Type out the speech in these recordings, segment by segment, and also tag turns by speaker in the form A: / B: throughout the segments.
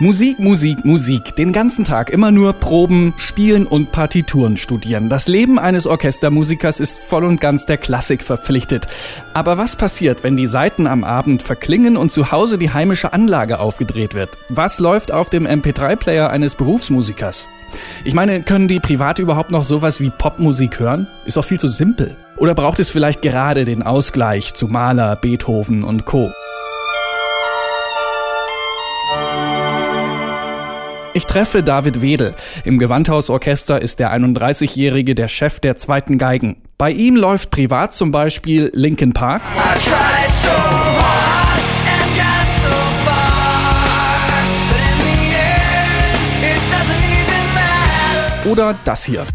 A: Musik, Musik, Musik. Den ganzen Tag immer nur Proben, Spielen und Partituren studieren. Das Leben eines Orchestermusikers ist voll und ganz der Klassik verpflichtet. Aber was passiert, wenn die Saiten am Abend verklingen und zu Hause die heimische Anlage aufgedreht wird? Was läuft auf dem MP3-Player eines Berufsmusikers? Ich meine, können die privat überhaupt noch sowas wie Popmusik hören? Ist doch viel zu simpel. Oder braucht es vielleicht gerade den Ausgleich zu Mahler, Beethoven und Co.? Ich treffe David Wedel. Im Gewandhausorchester ist der 31-Jährige der Chef der zweiten Geigen. Bei ihm läuft privat zum Beispiel Linkin Park. Oder das hier.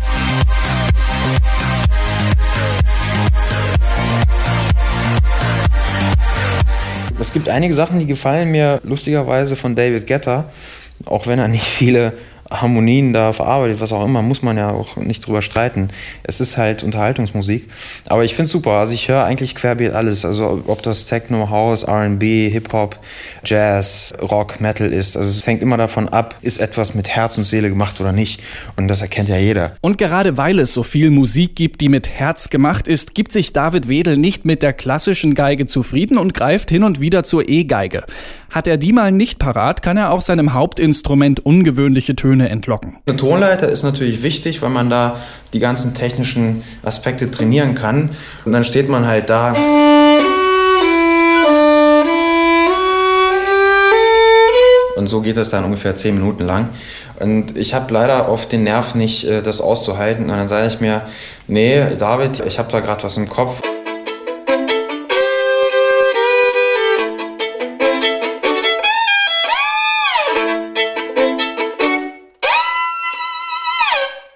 B: Es gibt einige Sachen, die gefallen mir lustigerweise von David Guetta auch wenn er nicht viele Harmonien da verarbeitet, was auch immer, muss man ja auch nicht drüber streiten. Es ist halt Unterhaltungsmusik. Aber ich finde es super. Also ich höre eigentlich querbeet alles. Also ob das Techno, House, RB, Hip-Hop, Jazz, Rock, Metal ist. Also es hängt immer davon ab, ist etwas mit Herz und Seele gemacht oder nicht. Und das erkennt ja jeder.
A: Und gerade weil es so viel Musik gibt, die mit Herz gemacht ist, gibt sich David Wedel nicht mit der klassischen Geige zufrieden und greift hin und wieder zur E-Geige. Hat er die mal nicht parat, kann er auch seinem Hauptinstrument ungewöhnliche Töne entlocken.
B: Eine Tonleiter ist natürlich wichtig, weil man da die ganzen technischen Aspekte trainieren kann. Und dann steht man halt da. Und so geht das dann ungefähr zehn Minuten lang. Und ich habe leider oft den Nerv nicht, äh, das auszuhalten. Und dann sage ich mir, nee, David, ich habe da gerade was im Kopf.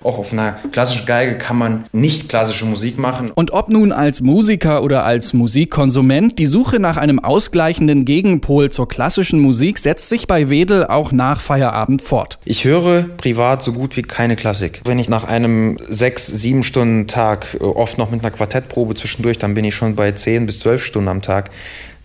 B: Auch auf einer klassischen Geige kann man nicht klassische Musik machen.
A: Und ob nun als Musiker oder als Musikkonsument, die Suche nach einem ausgleichenden Gegenpol zur klassischen Musik setzt sich bei Wedel auch nach Feierabend fort.
B: Ich höre privat so gut wie keine Klassik. Wenn ich nach einem sechs, sieben Stunden Tag, äh, oft noch mit einer Quartettprobe zwischendurch, dann bin ich schon bei zehn bis zwölf Stunden am Tag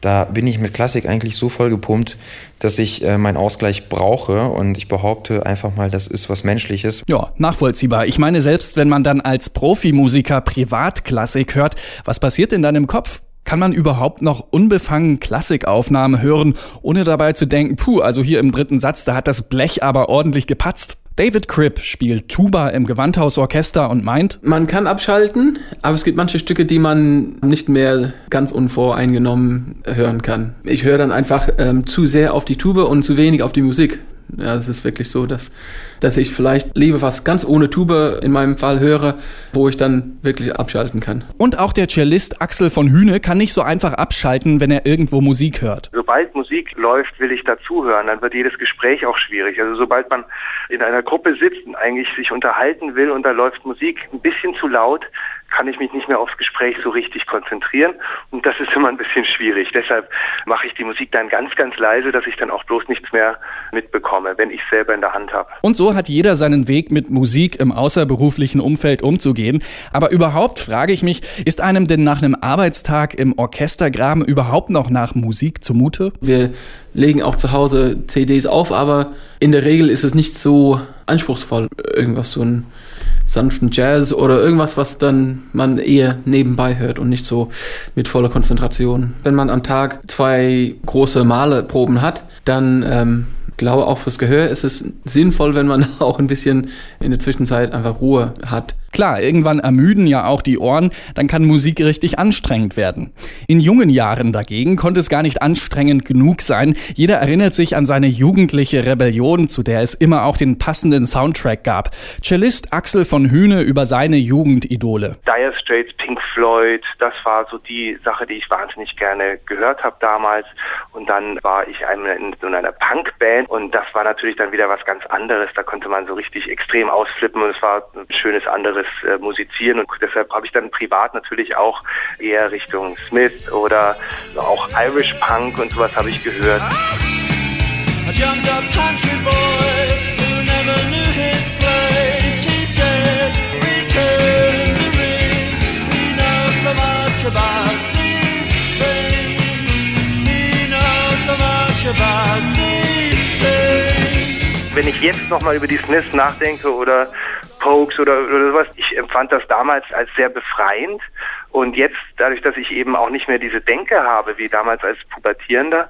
B: da bin ich mit Klassik eigentlich so voll gepumpt, dass ich äh, meinen Ausgleich brauche und ich behaupte einfach mal, das ist was Menschliches.
A: Ja, nachvollziehbar. Ich meine, selbst wenn man dann als Profimusiker Privatklassik hört, was passiert in deinem Kopf? Kann man überhaupt noch unbefangen Klassikaufnahmen hören, ohne dabei zu denken, puh, also hier im dritten Satz, da hat das Blech aber ordentlich gepatzt? David Cribb spielt Tuba im Gewandhausorchester und meint,
C: man kann abschalten, aber es gibt manche Stücke, die man nicht mehr ganz unvoreingenommen hören kann. Ich höre dann einfach ähm, zu sehr auf die Tube und zu wenig auf die Musik. Ja, es ist wirklich so, dass, dass ich vielleicht lieber was ganz ohne Tube in meinem Fall höre, wo ich dann wirklich abschalten kann.
A: Und auch der Cellist Axel von Hühne kann nicht so einfach abschalten, wenn er irgendwo Musik hört.
D: Sobald Musik läuft, will ich dazuhören, dann wird jedes Gespräch auch schwierig. Also sobald man in einer Gruppe sitzt und eigentlich sich unterhalten will und da läuft Musik ein bisschen zu laut, kann ich mich nicht mehr aufs Gespräch so richtig konzentrieren und das ist immer ein bisschen schwierig. Deshalb mache ich die Musik dann ganz, ganz leise, dass ich dann auch bloß nichts mehr mitbekomme, wenn ich es selber in der Hand habe.
A: Und so hat jeder seinen Weg mit Musik im außerberuflichen Umfeld umzugehen. Aber überhaupt frage ich mich, ist einem denn nach einem Arbeitstag im Orchestergraben überhaupt noch nach Musik zumute?
C: Wir legen auch zu Hause CDs auf, aber in der Regel ist es nicht so anspruchsvoll, irgendwas so ein sanften Jazz oder irgendwas, was dann man eher nebenbei hört und nicht so mit voller Konzentration. Wenn man am Tag zwei große Maleproben hat, dann ähm, glaube auch fürs Gehör ist es sinnvoll, wenn man auch ein bisschen in der Zwischenzeit einfach Ruhe hat.
A: Klar, irgendwann ermüden ja auch die Ohren, dann kann Musik richtig anstrengend werden. In jungen Jahren dagegen konnte es gar nicht anstrengend genug sein. Jeder erinnert sich an seine jugendliche Rebellion, zu der es immer auch den passenden Soundtrack gab. Cellist Axel von Hühne über seine Jugendidole.
D: Dire Straits, Pink Floyd, das war so die Sache, die ich wahnsinnig gerne gehört habe damals. Und dann war ich in so einer Punkband und das war natürlich dann wieder was ganz anderes. Da konnte man so richtig extrem ausflippen und es war ein schönes anderes äh, Musizieren und deshalb habe ich dann privat natürlich auch eher Richtung Smith oder auch Irish Punk und sowas habe ich gehört. Wenn ich jetzt nochmal über die Smiths nachdenke oder Pokes oder, oder sowas. Ich empfand das damals als sehr befreiend und jetzt, dadurch, dass ich eben auch nicht mehr diese Denke habe wie damals als Pubertierender,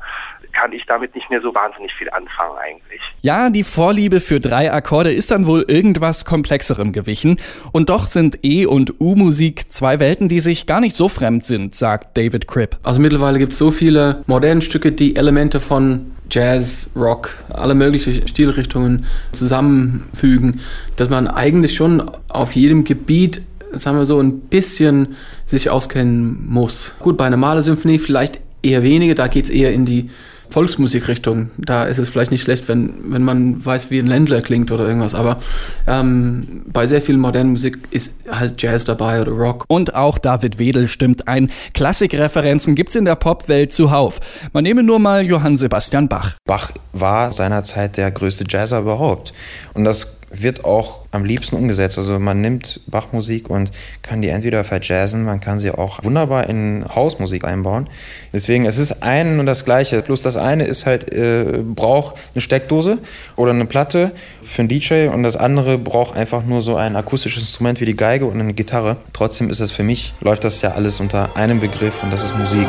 D: kann ich damit nicht mehr so wahnsinnig viel anfangen eigentlich.
A: Ja, die Vorliebe für drei Akkorde ist dann wohl irgendwas Komplexerem gewichen. Und doch sind E- und U-Musik zwei Welten, die sich gar nicht so fremd sind, sagt David Cripp.
C: Also mittlerweile gibt es so viele moderne Stücke, die Elemente von Jazz, Rock, alle möglichen Stilrichtungen zusammenfügen, dass man eigentlich schon auf jedem Gebiet, sagen wir so, ein bisschen sich auskennen muss. Gut, bei einer Malersymphonie vielleicht eher weniger, da geht es eher in die Volksmusikrichtung. Da ist es vielleicht nicht schlecht, wenn, wenn man weiß, wie ein Ländler klingt oder irgendwas. Aber ähm, bei sehr viel modernen Musik ist halt Jazz dabei oder Rock.
A: Und auch David Wedel stimmt ein. Klassikreferenzen gibt's in der Popwelt zuhauf. Man nehme nur mal Johann Sebastian Bach.
B: Bach war seinerzeit der größte Jazzer überhaupt. Und das wird auch am liebsten umgesetzt. Also man nimmt Bachmusik und kann die entweder verjazzen, man kann sie auch wunderbar in Hausmusik einbauen. Deswegen, es ist ein und das Gleiche. Plus das eine ist halt, äh, braucht eine Steckdose oder eine Platte für einen DJ und das andere braucht einfach nur so ein akustisches Instrument wie die Geige und eine Gitarre. Trotzdem ist es für mich, läuft das ja alles unter einem Begriff und das ist Musik.